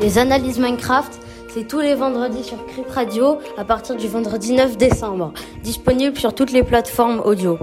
Les analyses Minecraft, c'est tous les vendredis sur Crypt Radio à partir du vendredi 9 décembre. Disponible sur toutes les plateformes audio.